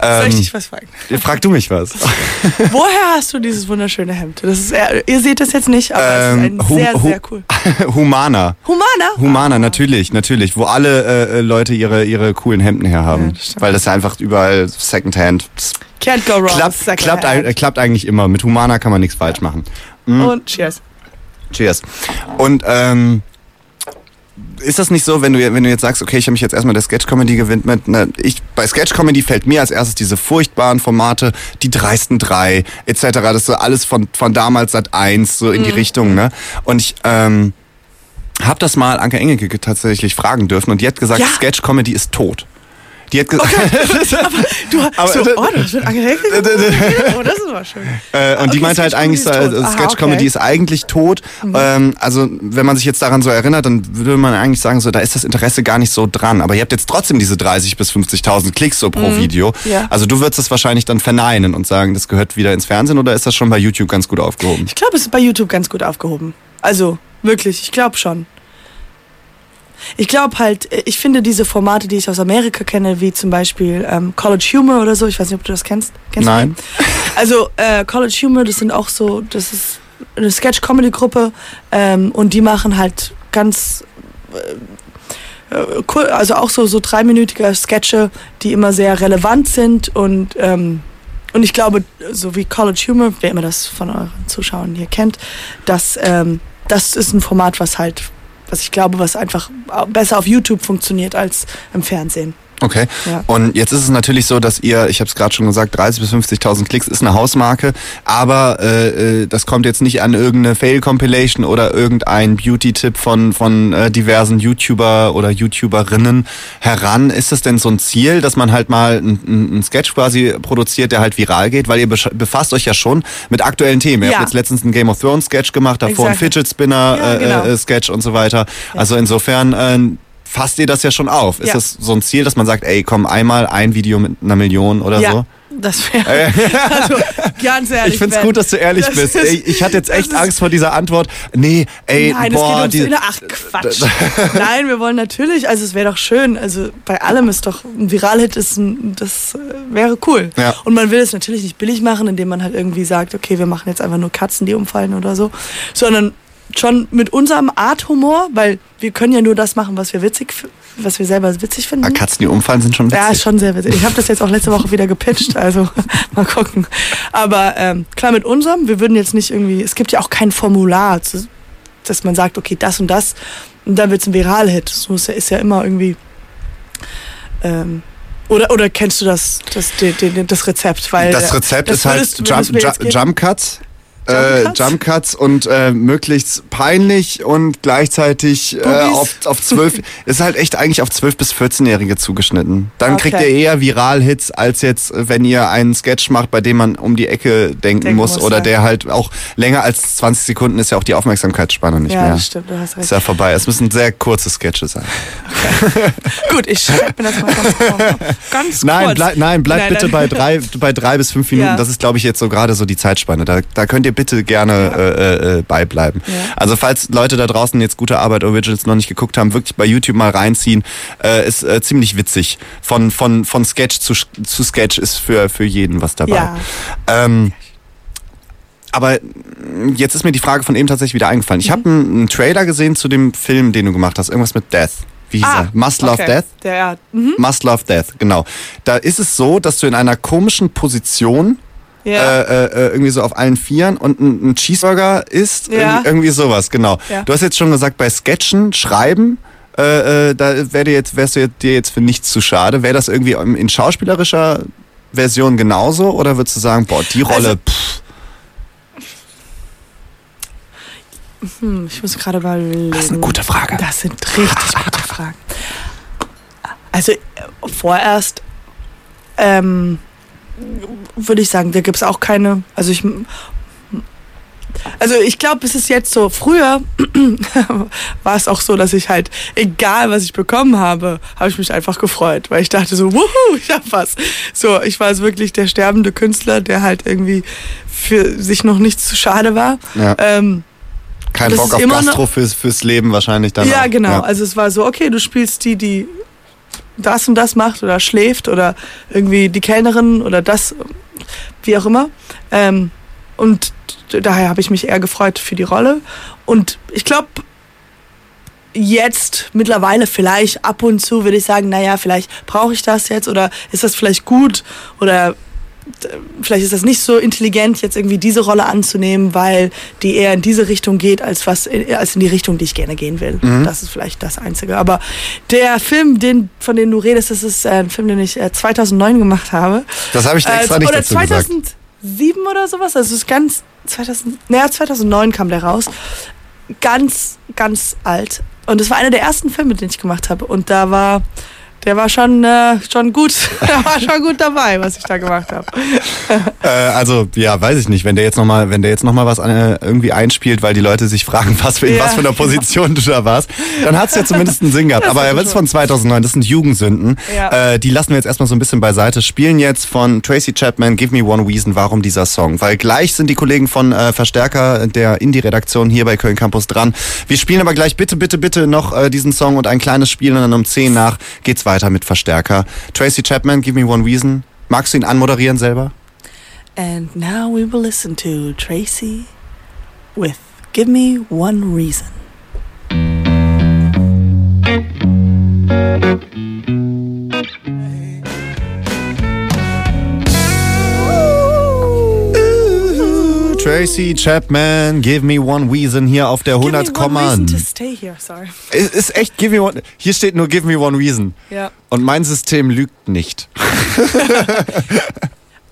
Soll ich Ähm, dich was fragen? frag du mich was. (laughs) Woher hast du dieses wunderschöne Hemd? Das ist, ihr seht das jetzt nicht, aber es ist Ähm, ein sehr, sehr cool. (laughs) Humana. Humana? Humana, natürlich, natürlich. Wo alle äh, äh, Leute ihre, ihre coolen Hemden herhaben. Ja. Weil das ja einfach überall Secondhand. Can't go wrong. klappt, klappt, äh, klappt eigentlich immer. Mit Humana kann man nichts falsch machen. Und cheers. Cheers. Und ähm, ist das nicht so, wenn du, wenn du jetzt sagst, okay, ich habe mich jetzt erstmal der Sketch-Comedy gewidmet, ne, ich, bei Sketch-Comedy fällt mir als erstes diese furchtbaren Formate, die dreisten drei, etc., das ist so alles von, von damals Sat 1, so in die Richtung, ne? Und ich, ähm, hab das mal Anke Engelke tatsächlich fragen dürfen und die hat gesagt, Ja. Sketch-Comedy ist tot. Die hat gesagt, (laughs) Du, Aber- so, oh, das wird angeregt. Oh, das ist aber schön. Äh, und die Okay, meinte halt eigentlich, äh, Sketch-Comedy okay. Mhm. ist eigentlich tot. Ähm, also wenn man sich jetzt daran so erinnert, dann würde man eigentlich sagen, so da ist das Interesse gar nicht so dran. Aber ihr habt jetzt trotzdem diese 30 bis 50.000 Klicks so pro Video. Mhm. Ja. Also du würdest das wahrscheinlich dann verneinen und sagen, das gehört wieder ins Fernsehen oder ist das schon bei YouTube ganz gut aufgehoben? Ich glaube, es ist bei YouTube ganz gut aufgehoben. Also, wirklich, ich glaube schon. Ich glaube halt, äh, ich finde diese Formate, die ich aus Amerika kenne, wie zum Beispiel ähm, College Humor oder so, ich weiß nicht, ob du das kennst. kennst du Nein. Also, äh, College Humor, das sind auch so, das ist eine Sketch-Comedy-Gruppe ähm, und die machen halt ganz äh, äh, cool, also auch so, so dreiminütige Sketche, die immer sehr relevant sind und ähm, und ich glaube, so wie College Humor, wer immer das von euren Zuschauern hier kennt, das, ähm, das ist ein Format, was halt, was ich glaube, was einfach besser auf YouTube funktioniert als im Fernsehen. Okay. Ja. Und jetzt ist es natürlich so, dass ihr, ich habe es gerade schon gesagt, 30 bis 50.000 Klicks ist eine Hausmarke, aber äh, äh, das kommt jetzt nicht an irgendeine Fail-Compilation oder irgendein Beauty-Tipp von, von äh, diversen YouTuber oder YouTuberinnen heran. Ist das denn so ein Ziel, dass man halt mal einen Sketch quasi produziert, der halt viral geht? Weil ihr befasst euch ja schon mit aktuellen Themen. Ihr Ja. habt jetzt letztens einen Game of Thrones Sketch gemacht, davor einen Exakt. Fidget Spinner Ja, äh, genau. äh, Sketch und so weiter. Also insofern äh, fasst ihr das ja schon auf. Ist Ja. das so ein Ziel, dass man sagt, ey, komm, einmal ein Video mit einer Million oder ja, so? das wäre, (laughs) also ganz ehrlich. Ich find's wenn- gut, dass du ehrlich das bist. ist- ich hatte jetzt echt Angst vor dieser Antwort. Nee, ey, Nein, boah, es geht die, Ach, Quatsch. (laughs) Nein, wir wollen natürlich, also es wäre doch schön, also bei allem ist doch, ein Viralhit ist ein, das äh, wäre cool. Ja. Und man will es natürlich nicht billig machen, indem man halt irgendwie sagt, okay, wir machen jetzt einfach nur Katzen, die umfallen oder so, sondern schon mit unserem Art Humor, weil wir können ja nur das machen, was wir witzig, was wir selber witzig finden. Ah, Katzen, die umfallen, sind schon witzig. Ja, ist schon sehr witzig. Ich habe das jetzt auch letzte Woche wieder gepitcht, also (laughs) mal gucken. Aber ähm, klar mit unserem, wir würden jetzt nicht irgendwie, es gibt ja auch kein Formular, dass man sagt, okay, das und das und dann wird's ein Viralhit. So ist ja, ist ja immer irgendwie. Ähm, oder, oder kennst du das, das, den, das Rezept? Weil, das Rezept das ist halt Jump? Jump Cuts. Äh, Jump Cuts? Und äh, möglichst peinlich und gleichzeitig äh, auf, auf 12, (laughs) ist halt echt eigentlich auf 12 bis 14-Jährige zugeschnitten. Dann Okay. kriegt ihr eher Viral-Hits, als jetzt, wenn ihr einen Sketch macht, bei dem man um die Ecke denken, Denken muss, muss, oder ja. der halt auch länger als 20 Sekunden ist ja auch die Aufmerksamkeitsspanne nicht Ja, mehr. das stimmt, du hast recht. Ist ja vorbei. Es müssen sehr kurze Sketche sein. Gut, ich schreibe mir das mal ganz, ganz (laughs) Nein, kurz. bleib, nein, bleibt Nein, bitte nein. bei drei, bei drei bis fünf Minuten. Ja. Das ist, glaube ich, jetzt so gerade so die Zeitspanne. Da, da könnt ihr bitte gerne äh, äh, beibleiben. Ja. Also falls Leute da draußen jetzt gute Arbeit Originals noch nicht geguckt haben, wirklich bei YouTube mal reinziehen. Äh, ist äh, ziemlich witzig. Von, von, von Sketch zu, zu Sketch ist für, für jeden was dabei. Ja. Ähm, aber mh, jetzt ist mir die Frage von eben tatsächlich wieder eingefallen. Mhm. Ich habe einen, einen Trailer gesehen zu dem Film, den du gemacht hast. Irgendwas mit Death. Wie hieß er? Must Love Ah, okay. Death? Der, ja. Mhm. Must Love Death, genau. Da ist es so, dass du in einer komischen Position Ja. äh, äh, irgendwie so auf allen Vieren und ein, ein Cheeseburger isst, Ja. irgendwie, irgendwie sowas, genau. Ja. Du hast jetzt schon gesagt, bei Sketchen, Schreiben, äh, äh, da wär dir jetzt, wärst du dir jetzt für nichts zu schade. Wäre das irgendwie in schauspielerischer Version genauso oder würdest du sagen, boah, die Rolle, Also- pff, Hm, ich muss gerade mal überlegen. das ist eine gute Frage. Das sind richtig gute Fragen. Also äh, vorerst ähm, würde ich sagen, da gibt es auch keine. Also ich. Also ich glaube, es ist jetzt so. Früher (clears throat) war es auch so, dass ich halt, egal was ich bekommen habe, habe ich mich einfach gefreut, weil ich dachte so, wuhu, (laughs) ich hab was. So, ich war es wirklich der sterbende Künstler, der halt irgendwie für sich noch nicht zu schade war. Ja. Ähm, Kein Bock auf Gastro fürs, fürs Leben wahrscheinlich dann ja, auch. genau. Also es war so, okay, du spielst die, die das und das macht oder schläft oder irgendwie die Kellnerin oder das, wie auch immer. Ähm, und daher habe ich mich eher gefreut für die Rolle. Und ich glaube, jetzt mittlerweile vielleicht ab und zu würde ich sagen, naja, vielleicht brauche ich das jetzt oder ist das vielleicht gut oder vielleicht ist das nicht so intelligent, jetzt irgendwie diese Rolle anzunehmen, weil die eher in diese Richtung geht, als, was, als in die Richtung, die ich gerne gehen will. Das ist vielleicht das Einzige. Aber der Film, den, von dem du redest, das ist äh, ein Film, den ich äh, 2009 gemacht habe. Das habe ich extra Äh, nicht oder dazu gesagt. 2007 oder sowas. Also es ist ganz 2000, naja, 2009 kam der raus. Ganz, ganz alt. Und es war einer der ersten Filme, den ich gemacht habe. Und da war Der war schon, äh, schon gut. (laughs) Der war schon gut dabei, was ich da gemacht habe. (laughs) Äh, also, ja, weiß ich nicht. Wenn der jetzt nochmal, wenn der jetzt noch mal was äh, irgendwie einspielt, weil die Leute sich fragen, was für, in Ja. was für einer Position du da warst, dann hat's ja zumindest einen Sinn gehabt. Das Aber das ist von 2009, das sind Jugendsünden. Ja. Äh, die lassen wir jetzt erstmal so ein bisschen beiseite. Spielen jetzt von Tracy Chapman, Give Me One Reason, warum dieser Song? Weil gleich sind die Kollegen von äh, Verstärker der Indie-Redaktion hier bei Köln Campus dran. Wir spielen aber gleich bitte, bitte, bitte noch äh, diesen Song und ein kleines Spiel und dann um 10 nach geht's weiter mit Verstärker. Tracy Chapman, Give Me One Reason. Magst du ihn anmoderieren selber? And now we will listen to Tracy with Give Me One Reason. Tracy Chapman, Give Me One Reason hier auf der Give 100 me one reason to stay here, sorry. Es ist echt Give Me One. Hier steht nur Give Me One Reason. Ja. Und mein System lügt nicht. (laughs)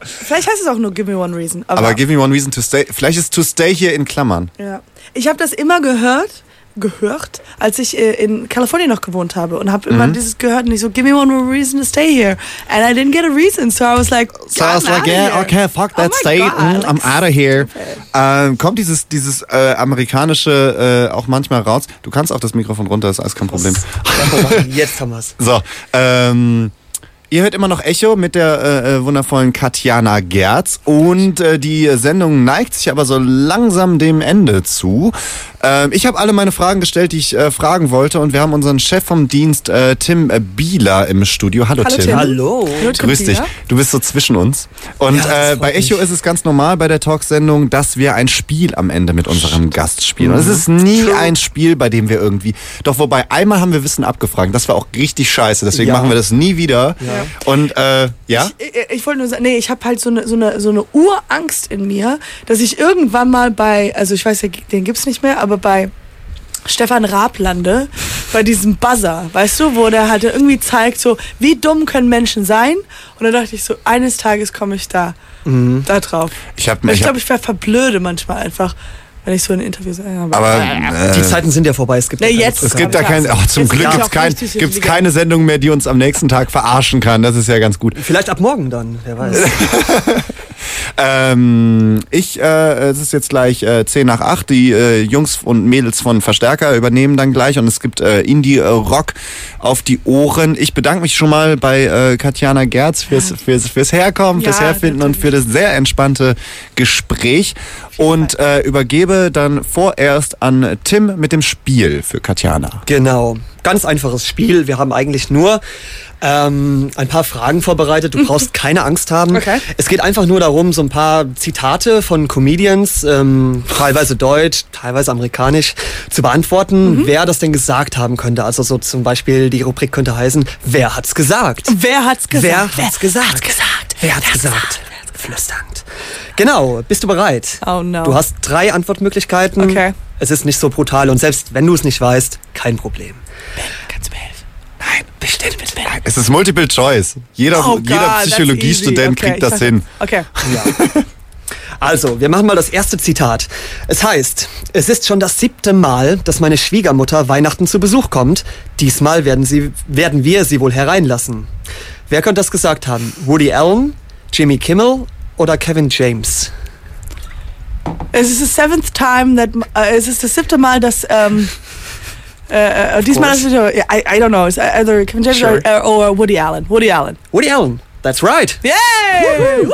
Vielleicht heißt es auch nur Give Me One Reason. Aber, Aber Give Me One Reason to Stay. Vielleicht ist to stay hier in Klammern. ja. Ich habe das immer gehört, gehört, als ich äh, in Kalifornien noch gewohnt habe und habe Mhm. immer dieses gehört und ich so, give me one more reason to stay here. And I didn't get a reason, so I was like, So I was like, yeah, here. okay, fuck Oh that my state, God, mm, like, I'm out of here. (laughs) Ähm, kommt dieses, dieses äh, amerikanische äh, auch manchmal raus? Du kannst auch das Mikrofon runter, ist alles kein Problem. Jetzt haben wir's. (laughs) So, ähm, ihr hört immer noch Echo mit der äh, äh, wundervollen Katjana Gerz und äh, die Sendung neigt sich aber so langsam dem Ende zu. Ähm, ich habe alle meine Fragen gestellt, die ich äh, fragen wollte und wir haben unseren Chef vom Dienst, äh, Tim äh, Bieler, im Studio. Hallo, Hallo, Tim. Tim. Hallo. Hallo, Tim Grüß dich. Du bist so zwischen uns. Und Ja, äh, bei Echo mich. ist es ganz normal bei der Talksendung, dass wir ein Spiel am Ende mit unserem Gast spielen. Und es ist nie ein Spiel, bei dem wir irgendwie. Doch wobei einmal haben wir Wissen abgefragt. Das war auch richtig scheiße. Deswegen Ja. machen wir das nie wieder. Und äh, ja. Ich, ich, ich wollte nur sagen, nee, ich habe halt so eine, so, eine, so eine Urangst in mir, dass ich irgendwann mal bei, also ich weiß, den gibt's nicht mehr, aber bei Stefan Raab lande, bei diesem Buzzer, weißt du, wo der halt irgendwie zeigt, so, wie dumm können Menschen sein? Und da dachte ich so, eines Tages komme ich da, da drauf. Ich habe Ich glaube, ich wäre verblöde manchmal einfach, wenn ich so ein Interview sage. aber Die äh, Zeiten sind ja vorbei. Es gibt Nee, jetzt- es gibt Ja, da kein, oh, zum Jetzt Glück gibt's auch kein, gibt's keine Sendung mehr, die uns am nächsten Tag verarschen kann. Das ist ja ganz gut. Vielleicht ab morgen dann, wer weiß. (laughs) Ähm, ich, äh, es ist jetzt gleich äh, 10 nach 8. Die äh, Jungs und Mädels von Verstärker übernehmen dann gleich und es gibt äh, Indie-Rock auf die Ohren. Ich bedanke mich schon mal bei äh, Katjana Gerz fürs, fürs, fürs Herkommen, fürs Ja, Herfinden und für natürlich. das sehr entspannte Gespräch und äh, übergebe dann vorerst an Tim mit dem Spiel für Katjana. Genau. Ganz einfaches Spiel. Wir haben eigentlich nur ähm, ein paar Fragen vorbereitet. Du (laughs) brauchst keine Angst haben. Okay. Es geht einfach nur darum, so ein paar Zitate von Comedians, ähm, teilweise deutsch, teilweise amerikanisch, zu beantworten, wer das denn gesagt haben könnte. Also so zum Beispiel die Rubrik könnte heißen, wer hat's gesagt? Wer hat's gesagt? Wer hat's gesagt? gesagt? Wer hat's gesagt? Flüsternd. Genau, bist du bereit? Oh no. Du hast drei Antwortmöglichkeiten. Okay. Es ist nicht so brutal und selbst wenn du es nicht weißt, kein Problem. Kannst du mir helfen? Nein, bestimmt. Nein, es ist Multiple Choice. Jeder, Oh jeder Psychologiestudent. Okay, kriegt das hin. Okay. Also, wir machen mal das erste Zitat. Es heißt, es ist schon das siebte Mal, dass meine Schwiegermutter Weihnachten zu Besuch kommt. Diesmal werden, sie, werden wir sie wohl hereinlassen. Wer könnte das gesagt haben? Woody Allen, Jimmy Kimmel oder Kevin James? Es ist das seventh time that, äh, es ist das siebte Mal, dass, ähm, äh, äh, äh diesmal ist es, äh, I, I don't know, it's uh, either Kevin James Sure. or, or Woody Allen. Woody Allen. Woody Allen, that's right. Yay!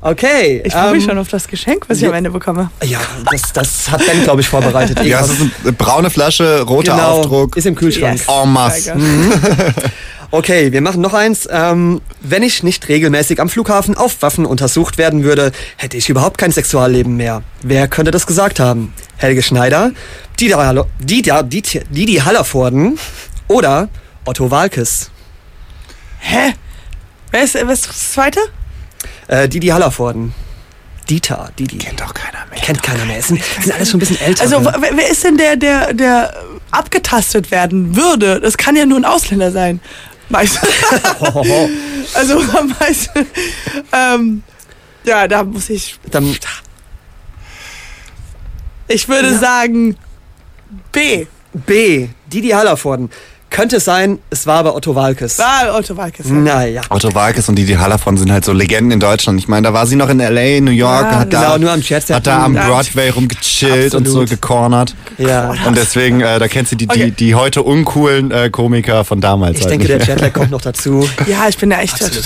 Okay. Ich freue mich ähm, schon auf das Geschenk, was ich ja. am Ende bekomme. Ja, das, das hat Ben, glaube ich, vorbereitet. Ja, es ist eine braune Flasche, roter genau, Aufdruck. ist im Kühlschrank. Yes. En masse. Tiger. (laughs) Okay, wir machen noch eins. Ähm, wenn ich nicht regelmäßig am Flughafen auf Waffen untersucht werden würde, hätte ich überhaupt kein Sexualleben mehr. Wer könnte das gesagt haben? Helge Schneider, Didi, Hallo- Didi, Didi, Didi Hallervorden oder Otto Walkes? Hä? Wer ist, wer ist das zweite? Äh, Didi Hallervorden. Dieter, Didi. Kennt doch keiner mehr. Kennt keiner mehr. Es sind, sind alles schon ein bisschen älter. Also, ne? wer, wer ist denn der, der, der abgetastet werden würde? Das kann ja nur ein Ausländer sein. Meist. (laughs) (laughs) also, meist, ähm, ja, da muss ich. Dann, Ich würde sagen B. B. Didi Hallervorden. Könnte sein, es war aber Otto Walkes. Ah, Otto Walkes. Naja. Otto Walkes und Didi Hallervon sind halt so Legenden in Deutschland. Ich meine, da war sie noch in L.A., New York, Ja, hat, da, genau, nur am Chat hat da am Ja. Broadway rumgechillt und so Absolut. gecornert. Ja. Und deswegen, äh, da kennt sie die, Okay. die, die heute uncoolen äh, Komiker von damals. Ich halt denke, nicht der. Jetlag kommt noch (laughs) dazu. Ja, ich bin da echt total.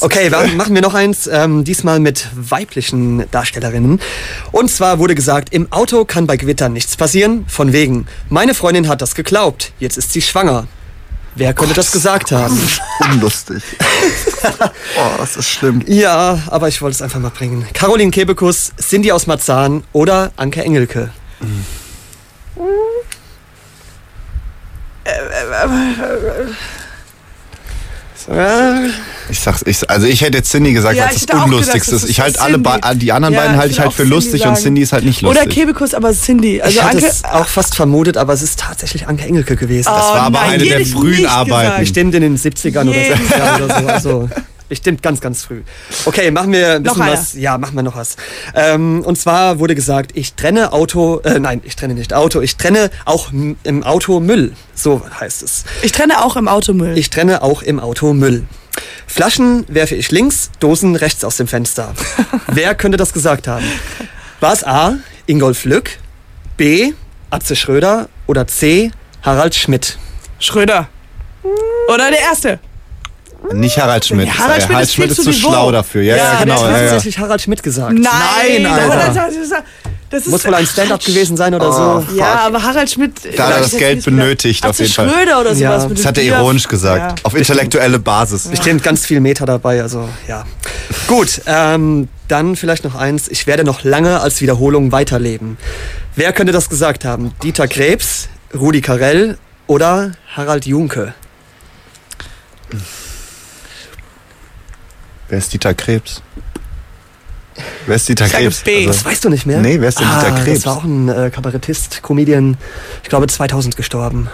Okay, machen wir noch eins, ähm, diesmal mit weiblichen Darstellerinnen. Und zwar wurde gesagt, im Auto kann bei Gewittern nichts passieren. Von wegen, meine Freundin hat das geglaubt, jetzt ist sie schwanger. Wer könnte das gesagt haben? Unlustig. oh, das ist schlimm. Ja, aber ich wollte es einfach mal bringen. Caroline Kebekus, Cindy aus Marzahn oder Anke Engelke. Äh, Ich sag's, ich, also ich hätte jetzt Cindy gesagt, Ja, ich das Unlustigste ist. Ich halte alle, die anderen Ja, beiden halte ich halt für Cindy lustig und sagen. Cindy ist halt nicht lustig. Oder Kebekus, aber Cindy. Also ich hatte Anke. es auch fast vermutet, aber es ist tatsächlich Anke Engelke gewesen. das war aber nein, eine der frühen Arbeiten. gesagt. Bestimmt in den 70ern oder Jeden 60ern oder so. Also, bestimmt ganz, ganz früh. Okay, machen wir ein Noch bisschen einer. was. Ja, machen wir noch was. Ähm, und zwar wurde gesagt, ich trenne Auto, äh, nein, ich trenne nicht Auto, ich trenne auch im Auto Müll. So heißt es. Ich trenne auch im Automüll. Ich trenne auch im Auto Müll. Flaschen werfe ich links, Dosen rechts aus dem Fenster. (laughs) Wer könnte das gesagt haben? War es A. Ingolf Lück, B. Atze Schröder oder C. Harald Schmidt? Schröder. Oder der Erste. Nicht Harald Schmidt. Ja, Harald Äh, Schmidt ist viel ist zu zu schlau dafür. Ja, Ja, ja, der genau. Ich Ja, habe ja. tatsächlich Harald Schmidt gesagt. Nein, Alter. Das, das, das ist Muss wohl ein Stand-up gewesen sein oder so. Ja, aber Harald Schmidt. Da hat er ich das Geld benötigt, auf jeden Fall. Schröder oder sowas. Ja, Das hat er ironisch gesagt. Ja. Auf intellektuelle Basis. Bestimmt ganz viel Meter dabei, also ja. Gut, ähm, dann vielleicht noch eins. Ich werde noch lange als Wiederholung weiterleben. Wer könnte das gesagt haben? Dieter Krebs, Rudi Carell oder Harald Junke? Wer ist Dieter Krebs? Wer ist Dieter Krebs? B. Das weißt du nicht mehr? Nee, wer ist denn ah, Dieter Krebs? Das war auch ein äh, Kabarettist, Comedian, ich glaube 2000 gestorben.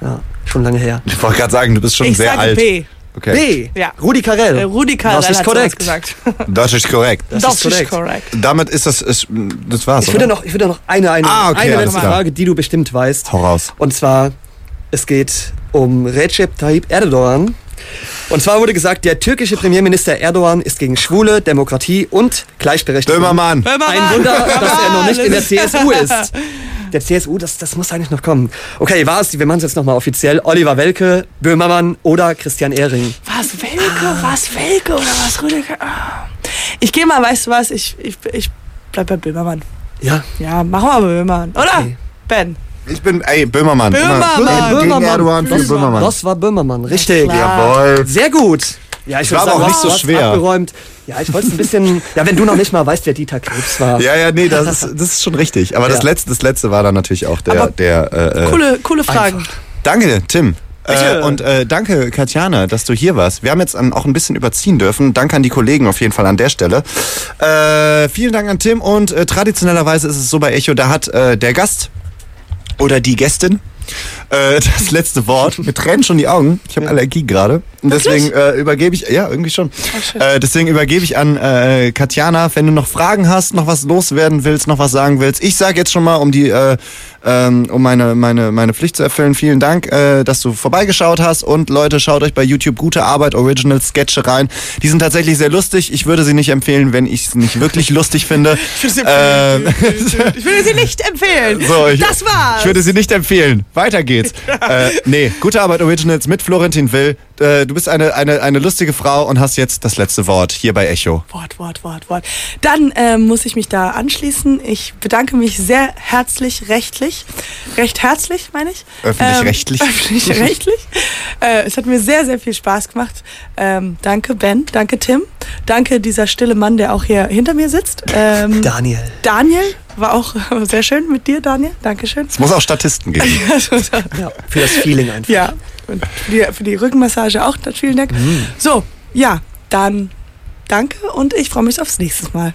Ja, schon lange her. Ich wollte gerade sagen, du bist schon Ich sehr sage alt. B. Okay. B. Ja. Rudi Carell. Äh, Rudi Karl Das ist hat korrekt. gesagt. (laughs) Das ist korrekt. Das Das ist ist korrekt. korrekt. Damit ist das, ist, das war's, Ich würde noch, ich würde noch eine, eine, Ah, okay, eine letzte. Frage, die du bestimmt weißt. Hau raus. Und zwar, es geht um Recep Tayyip Erdogan. Und zwar wurde gesagt, der türkische Premierminister Erdogan ist gegen Schwule, Demokratie und Gleichberechtigung. Böhmermann. Ein Wunder, dass er noch nicht in der CSU ist. Der CSU, das, das muss eigentlich noch kommen. Okay, war es, wir machen es jetzt nochmal offiziell, Oliver Welke, Böhmermann oder Christian Ehring. Was Welke, was Welke oder was Rüdiger? Ah. Ich gehe mal, weißt du was? Ich, ich, ich bleib bei Böhmermann. Ja, Ja, machen wir Böhmermann. Oder? Okay. Ben. Ich bin, ey, Böhmermann. Böhmermann. Gegen Erdogan für Böhmermann. Das war Böhmermann, richtig. Jawohl. Sehr gut. Ja, ich war aber auch nicht so schwer. Abgeräumt. Ja, ich wollte es ein bisschen. Ja, wenn du noch nicht mal weißt, wer Dieter Krebs war. Ja, ja, nee, das ist, das ist schon richtig. Aber das, Ja. letzte, das letzte war dann natürlich auch der. Aber der äh, äh, Coole, coole Fragen. Danke, Tim. Äh, und äh, danke, Katjana, dass du hier warst. Wir haben jetzt an, auch ein bisschen überziehen dürfen. Danke an die Kollegen auf jeden Fall an der Stelle. Äh, vielen Dank an Tim. Und äh, traditionellerweise ist es so bei Echo, da hat äh, der Gast oder die Gästin äh, das letzte Wort. Mir tränen schon die Augen. Ich habe Allergie gerade. Und deswegen äh, übergebe ich, ja, irgendwie schon. Äh, deswegen übergebe ich an äh, Katjana, wenn du noch Fragen hast, noch was loswerden willst, noch was sagen willst. Ich sage jetzt schon mal, um die, äh, ähm, um meine, meine, meine Pflicht zu erfüllen, vielen Dank, äh, dass du vorbeigeschaut hast. Und Leute, schaut euch bei YouTube gute Arbeit, Original Sketche rein. Die sind tatsächlich sehr lustig. Ich würde sie nicht empfehlen, wenn ich es nicht wirklich (laughs) lustig finde. Ähm, (laughs) Ich würde sie nicht empfehlen. so, ich, das war's. Ich würde sie nicht empfehlen. Weiter geht's. Äh, nee, gute Arbeit Originals mit Florentin Will. Äh, du bist eine, eine, eine lustige Frau und hast jetzt das letzte Wort hier bei Echo. Wort, Wort, Wort, Wort. Dann ähm, muss ich mich da anschließen. Ich bedanke mich sehr herzlich, rechtlich. Recht herzlich, meine ich. Öffentlich-rechtlich. Ähm, Öffentlich-rechtlich. (laughs) äh, es hat mir sehr, sehr viel Spaß gemacht. Ähm, danke, Ben. Danke, Tim. Danke, dieser stille Mann, der auch hier hinter mir sitzt. Ähm, Daniel. Daniel war auch (laughs) sehr schön mit dir, Daniel. Dankeschön. Es muss auch Statisten geben. (laughs) Ja, für das Feeling einfach. Ja, und für die, für die Rückenmassage auch, vielen Dank. So, ja, dann danke und ich freue mich aufs nächste Mal.